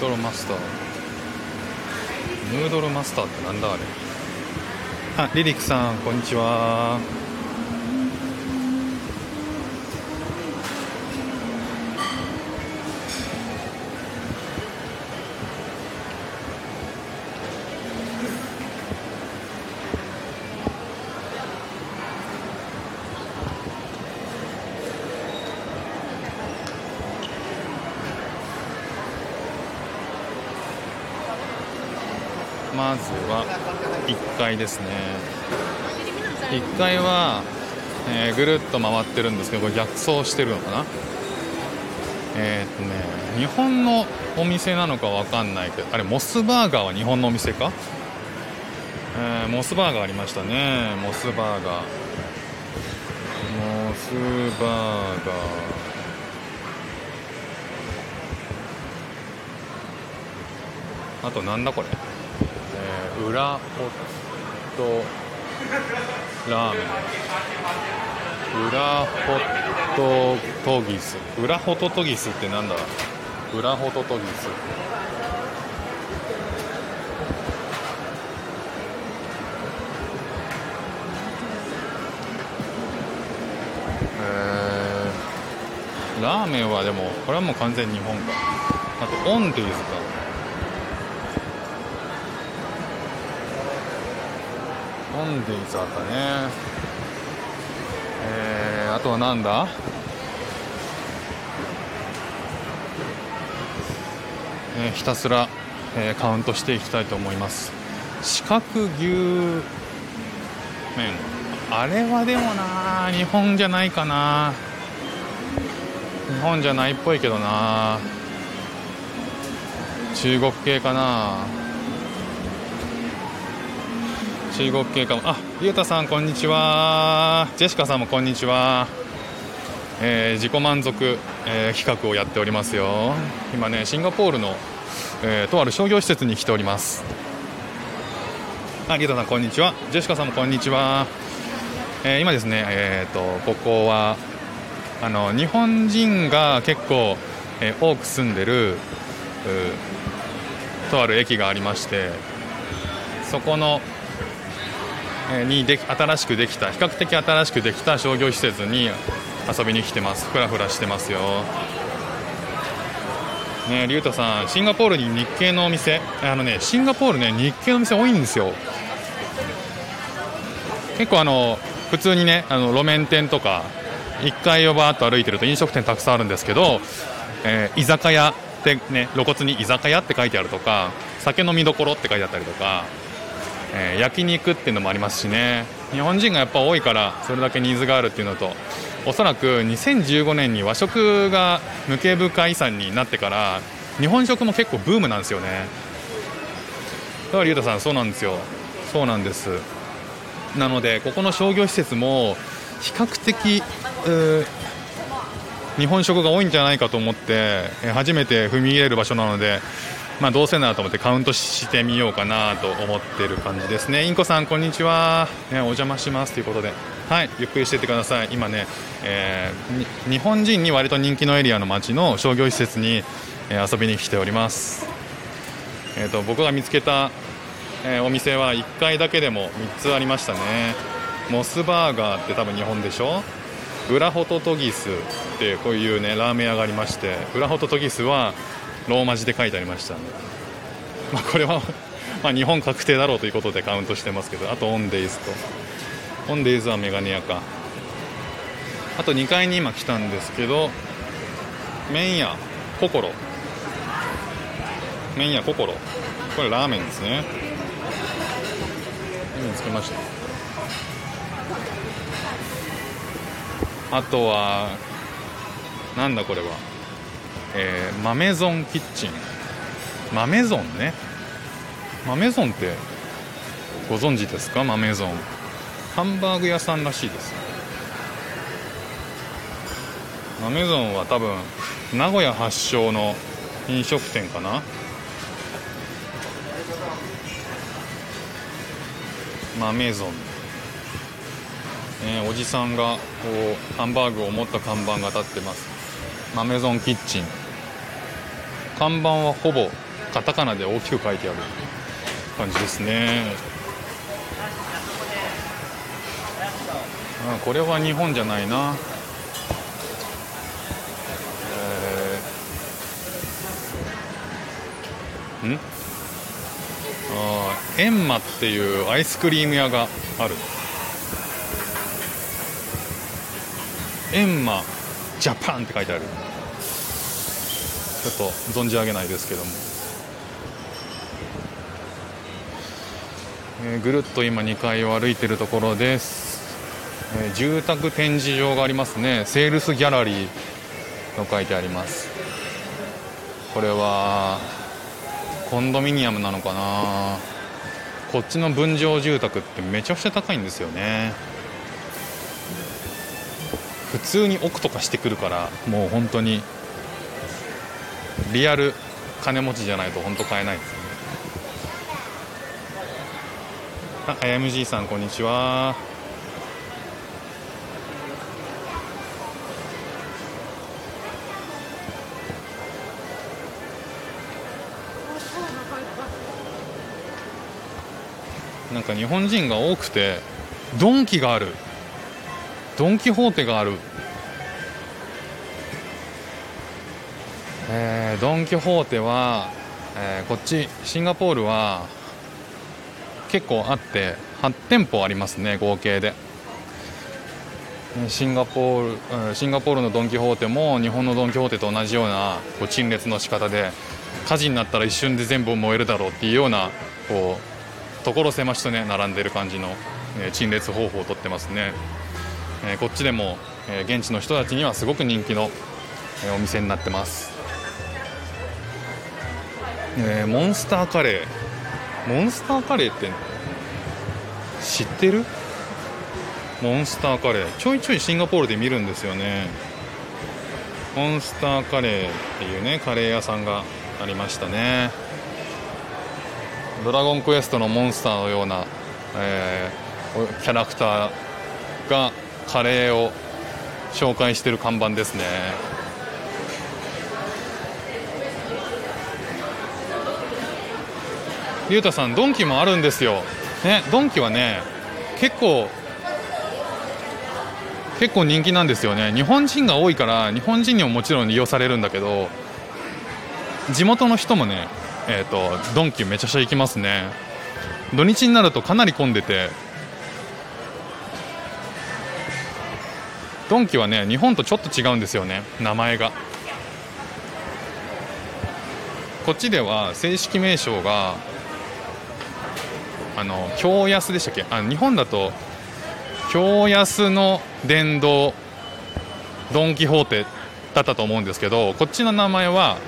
ードルマスター。ヌードルマスターってなんだあれ？あリリックさんこんにちは。階ですね。1階は、えーぐるっと回ってるんですけどこれ逆走してるのかな。えーっとね日本のお店なのかわかんないけどあれモスバーガーは日本のお店か、えーモスバーガーありましたね。モスバーガー。モスバーガー。あとなんだこれ、えー、裏ホットラーメン裏ホットトギス。裏ホトトギスってなんだ？裏ホトトギス。えーラーメンはでもこれはもう完全に日本か。あとオンディーズか。オンディーズあったね。えー、あとはなんだ？えひたすら、えーカウントしていきたいと思います。四角牛麺。あれはでもな日本じゃないかな。日本じゃないっぽいけどな。中国系かな。中国系かも。あゆうたさんこんにちは。ジェシカさんもこんにちは、えー自己満足、えー企画をやっておりますよ。今ねシンガポールの、えーとある商業施設に来ております。あゆうたさんこんにちは。ジェシカさんもこんにちは、えー今ですねえーとここはあの日本人が結構、えー多く住んでるとある駅がありましてそこのにで新しくできた比較的新しくできた商業施設に遊びに来てます。ふらふらしてますよ。ねリュウタさんシンガポールに日系のお店あのねシンガポールね日系のお店多いんですよ。結構あの普通にねあの路面店とか1階をバーッと歩いてると飲食店たくさんあるんですけど、えー居酒屋ってね露骨に居酒屋って書いてあるとか酒飲みどころって書いてあったりとかえー焼肉っていうのもありますしね。日本人がやっぱ多いからそれだけニーズがあるっていうのとおそらく2015年に和食が無形文化遺産になってから日本食も結構ブームなんですよね。だから龍太さんそうなんですよ。そうなんです。なのでここの商業施設も比較的日本食が多いんじゃないかと思って初めて踏み入れる場所なのでまあ、どうせならと思ってカウントしてみようかなと思っている感じですね。インコさん、こんにちは。ね、お邪魔しますということで。はい、ゆっくりしていってください。今ね、えー日本人に割と人気のエリアの街の商業施設に、え遊びに来ております。えーと、僕が見つけた、えーお店は1階だけでも3つありましたね。モスバーガーって多分日本でしょ？裏ホトトギスってこういうねラーメン屋がありまして裏ホトトギスはローマ字で書いてありました、まあ、これは、まあ、日本確定だろうということでカウントしてますけど。あとオンデイズと。オンデイズはメガネ屋か。あと2階に今来たんですけど麺屋心麺屋心これラーメンですね。見つけました。あとはなんだこれは。えー、マメゾンキッチン。マメゾンね。マメゾンってご存知ですか？マメゾン。ハンバーグ屋さんらしいです。マメゾンは多分名古屋発祥の飲食店かな？マメゾン。えーおじさんがこうハンバーグを持った看板が立ってます。マメゾンキッチン。看板はほぼカタカナで大きく書いてある感じですね。あこれは日本じゃないな。えー、ん？あエンマっていうアイスクリーム屋がある。エンマジャパンって書いてある。っと存じ上げないですけども、えー、ぐるっと今2階を歩いてるところです、えー、住宅展示場がありますね。セールスギャラリーと書いてあります。これはコンドミニアムなのかな。こっちの分譲住宅ってめちゃくちゃ高いんですよね。普通に奥とかしてくるからもう本当にリアル金持ちじゃないと本当買えないですね。あ IMG さんこんにちは。なんか日本人が多くてドンキがある。ドン・キホーテがある。ー、ドン・キホーテは、えー、こっちシンガポールは結構あって8店舗ありますね合計で。シンガポールシンガポールのドン・キホーテも日本のドン・キホーテと同じようなこう陳列の仕方で火事になったら一瞬で全部燃えるだろうっていうようなこう所狭しとね並んでる感じの、え陳列方法をとってますね、え、こっちでも、え現地の人たちにはすごく人気の、えお店になってます。えー、モンスターカレー。モンスターカレーって知ってる？モンスターカレー。ちょいちょいシンガポールで見るんですよね。モンスターカレーっていうねカレー屋さんがありましたね。ドラゴンクエストのモンスターのような、えー、キャラクターがカレーを紹介してる看板ですね。ゆうたさんドンキもあるんですよ、ね、ドンキはね結構結構人気なんですよね。日本人が多いから日本人にももちろん利用されるんだけど地元の人もねえーと、ドンキめちゃくちゃ行きますね。土日になるとかなり混んでて。ドンキはね日本とちょっと違うんですよね。名前が。こっちでは正式名称があの京安でしたっけ？あ日本だと京安の殿堂ドン・キホーテだったと思うんですけどこっちの名前は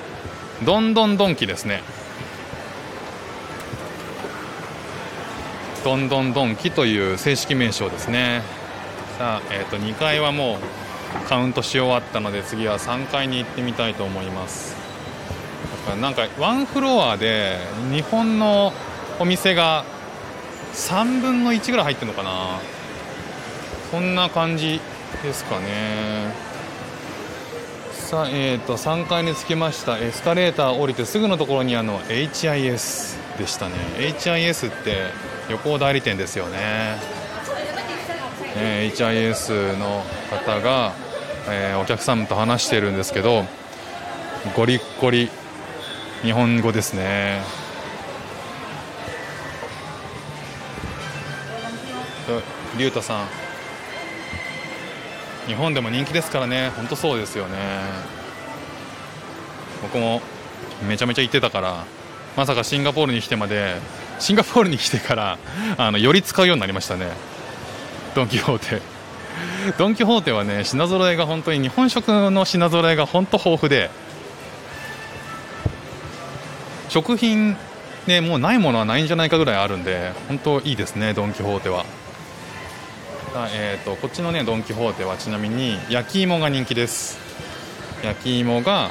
どんどんドンキですね。どんどんドンキという正式名称ですね。さあ、えー、と2階はもうカウントし終わったので次は3階に行ってみたいと思います。なんかワンフロアで日本のお店が3分の1ぐらい入ってるのかな。こんな感じですかね。さあ、えーと、3階に着きました。エスカレーター降りてすぐのところにあの HIS でしたね。HIS って旅行代理店ですよね、え、HIS の方が、えー、お客さんと話してるんですけどゴリッゴリ日本語ですね。竜太さん。日本でも人気ですからね。本当そうですよね。僕もめちゃめちゃ行ってたから。まさかシンガポールに来てまでシンガポールに来てからあのより使うようになりましたね。ドン・キホーテ。ドン・キホーテはね品揃えが本当に日本食の品揃えが本当豊富で。食品ねもうないものはないんじゃないかぐらいあるんで本当いいですねドン・キホーテは。えーと、こっちのねドン・キホーテはちなみに焼き芋が人気です。焼き芋が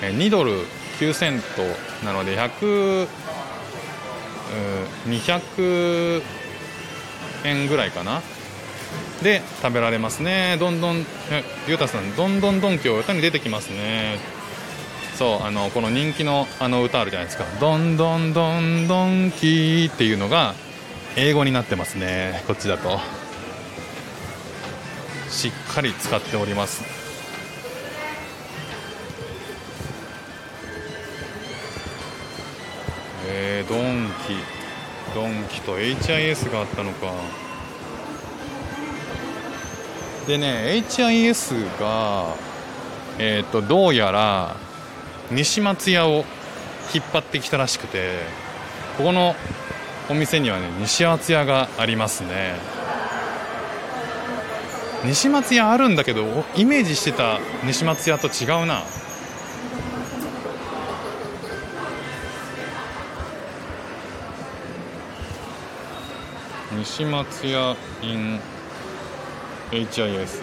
2ドル9セントなので100 200円ぐらいかな。で食べられますね。どんどんゆうたさんどんどんどん今日に出てきますね。そうあのこの人気のあの歌あるじゃないですか「どんどんどんどんキー」っていうのが英語になってますね。こっちだと。しっかり使っております。えー、ドンキ。ドンキと HIS があったのか。でね HIS がえっ、とどうやら西松屋を引っ張ってきたらしくてここのお店にはね西松屋がありますね。西松屋あるんだけどイメージしてた西松屋と違うな。西松屋 in HIS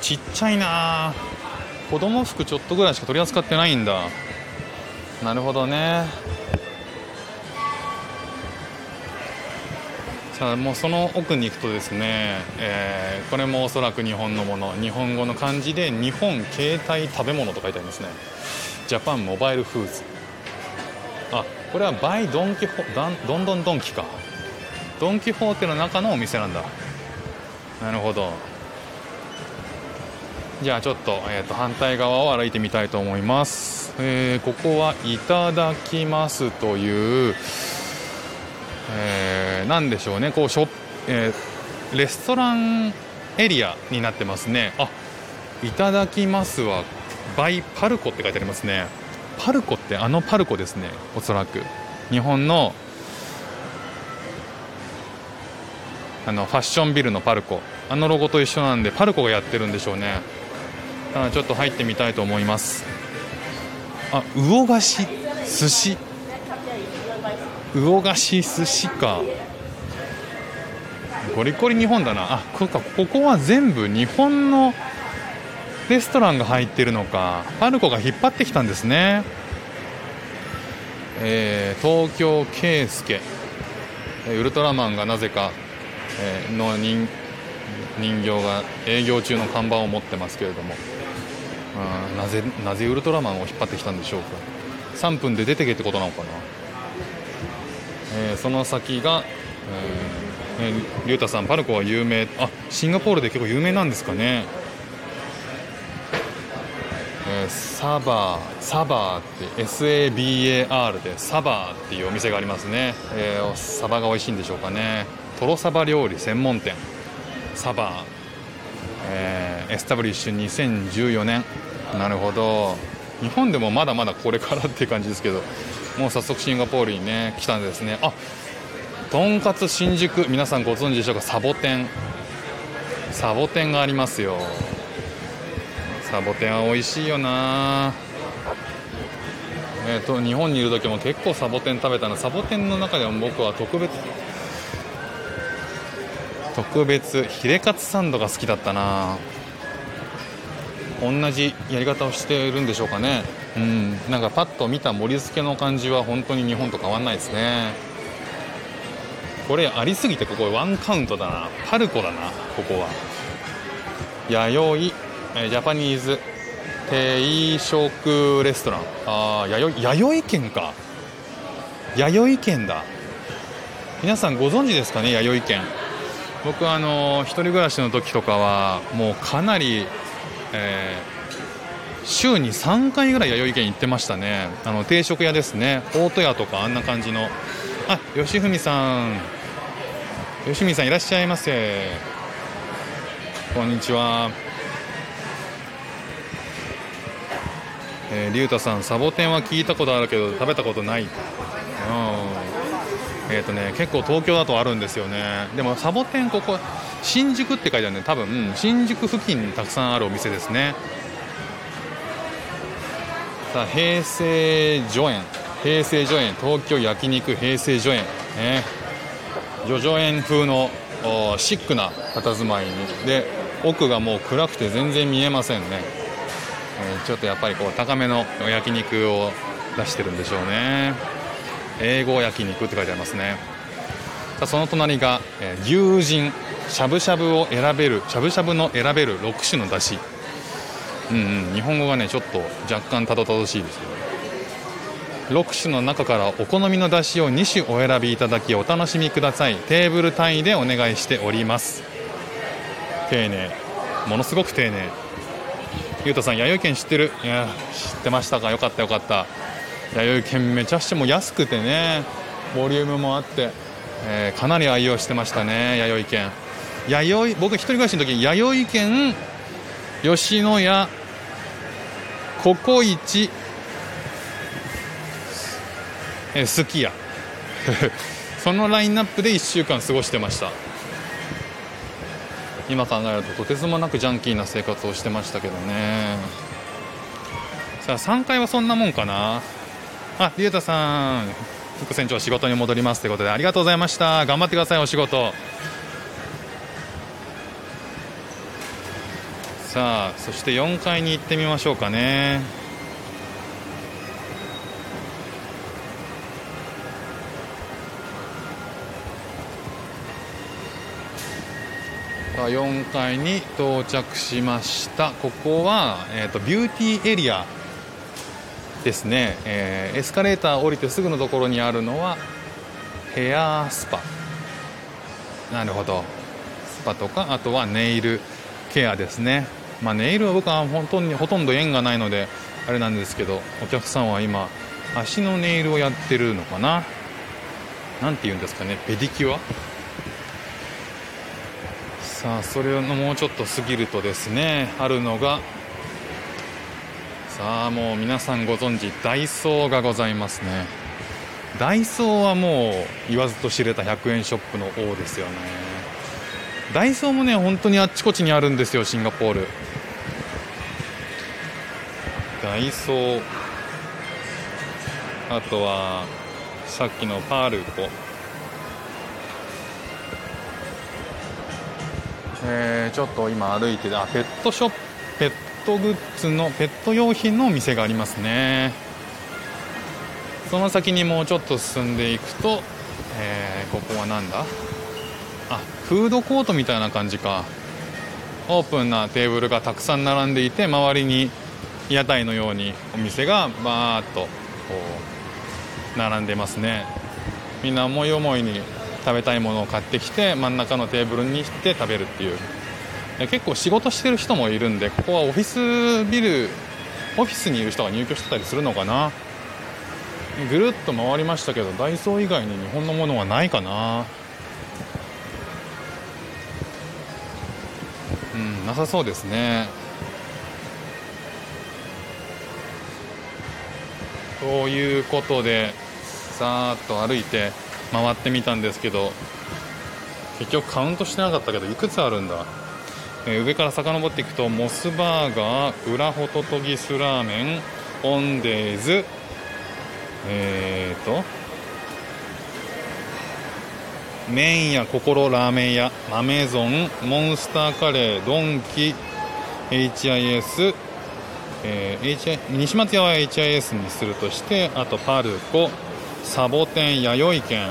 ちっちゃいな。子供服ちょっとぐらいしか取り扱ってないんだ。なるほどね。さあもうその奥に行くとですね、えー、これもおそらく日本のもの。日本語の漢字で日本携帯食べ物と書いてありますね。ジャパンモバイルフーズあこれはバイドンキホドンドンドンキか。ドン・キホーテの中のお店なんだ。なるほど。じゃあちょっと,、えーと、反対側を歩いてみたいと思います、えー、ここはいただきますという、えー、なんでしょうね。こうショ、えー、レストランエリアになってますね。あいただきますはバイパルコって書いてありますね。パルコってあのパルコですねおそらく。日本のあのファッションビルのパルコ。あのロゴと一緒なんでパルコがやってるんでしょうね。だからちょっと入ってみたいと思います。あ魚菓子寿司。魚菓子寿司か。ゴリゴリ日本だな。あこか。ここは全部日本のレストランが入ってるのか。パルコが引っ張ってきたんですね。えー、東京圭介。ウルトラマンがなぜかえの人人形が営業中の看板を持ってますけれども。なぜなぜウルトラマンを引っ張ってきたんでしょうか。3分で出てけってことなのかな、えー、その先が、えー、えー、太さんパルコは有名。あシンガポールで結構有名なんですかね。えー、サバーサバーって SABAR でサバーっていうお店がありますね、えー、サバが美味しいんでしょうかね。トロサバ料理専門店。サバ、えー、エスタブリッシュ2014年。なるほど。日本でもまだまだこれからっていう感じですけど。もう早速シンガポールにね来たんですね。あとんかつ新宿皆さんご存知でしょうか？サボテン。サボテンがありますよ。サボテンは美味しいよな。えーと、日本にいる時も結構サボテン食べたのサボテンの中でも僕は特別特別ヒレカツサンドが好きだったな。同じやり方をしているんでしょうかね。うん。なんかパッと見た盛り付けの感じは本当に日本と変わんないですね。これありすぎてここワンカウントだな。パルコだなここは。弥生ジャパニーズ定食レストラン。ああ弥生県か。弥生県だ。皆さんご存知ですかね弥生県。僕あの一人暮らしの時とかはもうかなり、えー、週に3回ぐらい弥生県行ってましたね。あの定食屋ですね。大戸屋とかあんな感じの。あ吉文さん。吉文さんいらっしゃいませ。こんにちは。えー、龍太さんサボテンは聞いたことあるけど食べたことない。うん。えーとね、結構東京だとあるんですよね。でもサボテンここ新宿って書いてあるんで多分新宿付近にたくさんあるお店ですね。さあ平成助園。平成助園。東京焼肉平成助園。ね。叙々苑風のシックな佇まいに。で奥がもう暗くて全然見えませんね、えー、ちょっとやっぱりこう高めの焼肉を出してるんでしょうね。英語焼肉って書いてありますね。さあその隣が、えー、牛人しゃぶしゃぶを選べるしゃぶしゃぶの選べる6種のだしうんうん。日本語がねちょっと若干たどたどしいですよ6種の中からお好みの出汁を2種お選びいただきお楽しみください。テーブル単位でお願いしております。丁寧。ものすごく丁寧。ゆうたさん弥生県知ってる？いや知ってましたか？よかったよかった。弥生県めちゃくちゃもう安くてね。ボリュームもあって、えー、かなり愛用してましたね弥生県。弥生僕一人暮らしの時弥生県吉野家ココイチえすき家 そのラインナップで1週間過ごしてました。今考えるととてつもなくジャンキーな生活をしてましたけどね。さあ3階はそんなもんかな。あ竜太さん。副船長仕事に戻りますということでありがとうございました。頑張ってくださいお仕事。さあそして4階に行ってみましょうかね。4階に到着しました。ここは、えーと、ビューティーエリアですね、えー、エスカレーター降りてすぐのところにあるのはヘアスパ。なるほど。スパとかあとはネイルケアですね、まあ、ネイルは僕は本当にほとんど縁がないのであれなんですけどお客さんは今足のネイルをやってるのかな？何て言うんですかね？ペディキュア？さあそれのもうちょっと過ぎるとですねあるのがさあもう皆さんご存知ダイソーがございますね。ダイソーはもう言わずと知れた100円ショップの王ですよね。ダイソーもね本当にあっちこっちにあるんですよシンガポール。ダイソーあとはさっきのパールコえー、ちょっと今歩いてあペットショップペットグッズのペット用品のお店がありますね。その先にもうちょっと進んでいくと、えー、ここは何だ？あフードコートみたいな感じか。オープンなテーブルがたくさん並んでいて周りに屋台のようにお店がバーッとこう並んでますね。みんな思い思いに食べたいものを買ってきて真ん中のテーブルにして食べるっていう。結構仕事してる人もいるんでここはオフィスビルオフィスにいる人が入居してたりするのかな。ぐるっと回りましたけどダイソー以外に日本のものはないかな。うんなさそうですね。ということでさーっと歩いて回ってみたんですけど結局カウントしてなかったけどいくつあるんだ、えー、上から遡っていくとモスバーガー裏ホトトギスラーメンオンデーズえーと麺屋心ラーメン屋マメゾンモンスターカレードンキ HIS えー、H 西松屋は HIS にするとしてあとパルコサボテン弥生県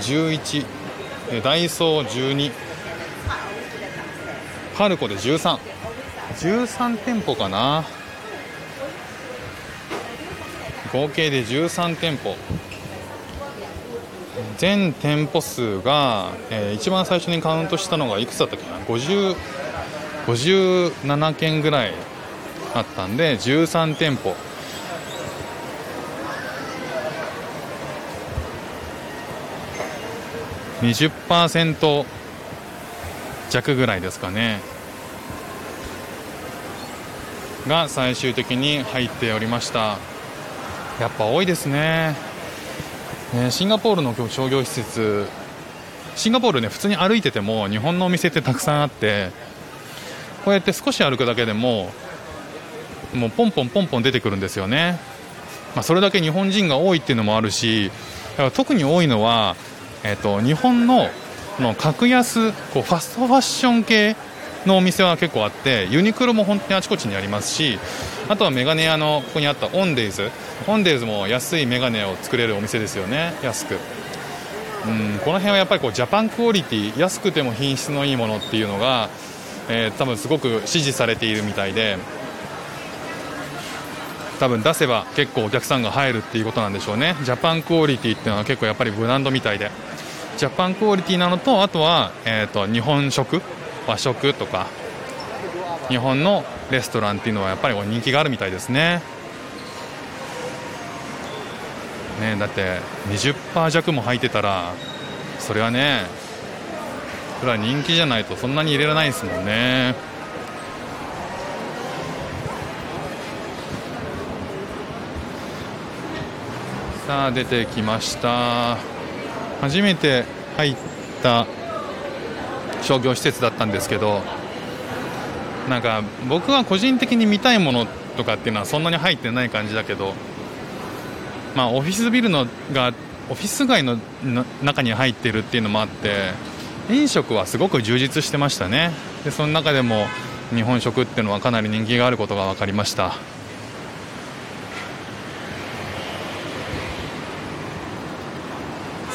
11ダイソー12パルコで1313 13店舗かな。合計で13店舗。全店舗数が、えー、一番最初にカウントしたのがいくつだったっけな？50 57件ぐらいあったんで13店舗。20%弱ぐらいですかね。が最終的に入っておりました。やっぱ多いですね、えシンガポールの商業施設シンガポールね普通に歩いてても日本のお店ってたくさんあってこうやって少し歩くだけでももうポンポンポンポン出てくるんですよね、まあ、それだけ日本人が多いっていうのもあるし特に多いのはえーと、日本のの格安こうファストファッション系のお店は結構あってユニクロも本当にあちこちにありますしあとはメガネ屋のここにあったオンデイズ。オンデイズも安いメガネを作れるお店ですよね。安く。うんこの辺はやっぱりこうジャパンクオリティ安くても品質のいいものっていうのがえー、多分すごく支持されているみたいで多分出せば結構お客さんが入るっていうことなんでしょうね。ジャパンクオリティっていうのは結構やっぱりブランドみたいで。ジャパンクオリティなのとあとは、えーと、日本食和食とか日本のレストランっていうのはやっぱり人気があるみたいですね。ねだって20%弱も入ってたらそれはねそれは人気じゃないとそんなに入れられないですもんね。さあ出てきました。初めて入った商業施設だったんですけどなんか僕は個人的に見たいものとかっていうのはそんなに入ってない感じだけどまあオフィスビルのがオフィス街の中に入ってるっていうのもあって飲食はすごく充実してましたね。でその中でも日本食っていうのはかなり人気があることが分かりました。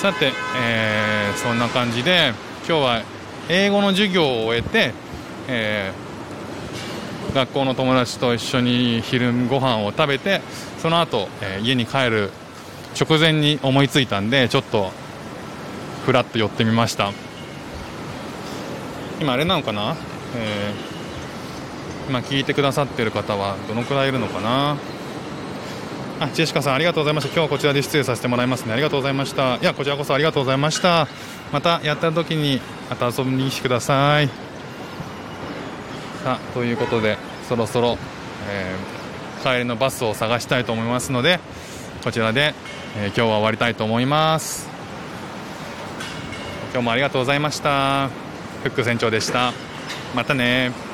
さて、えー、そんな感じで今日は英語の授業を終えて、えー、学校の友達と一緒に昼ご飯を食べてその後、えー、家に帰る直前に思いついたんでちょっとふらっと寄ってみました。今あれなのかな、えー、今聞いてくださってる方はどのくらいいるのかな？あジェシカさんありがとうございました。今日はこちらで失礼させてもらいますね。ありがとうございました。いやこちらこそありがとうございました。またやった時にまた遊びに来てください。さあということでそろそろ、えー、帰りのバスを探したいと思いますのでこちらで、えー、今日は終わりたいと思います。今日もありがとうございました。フック船長でした。またね。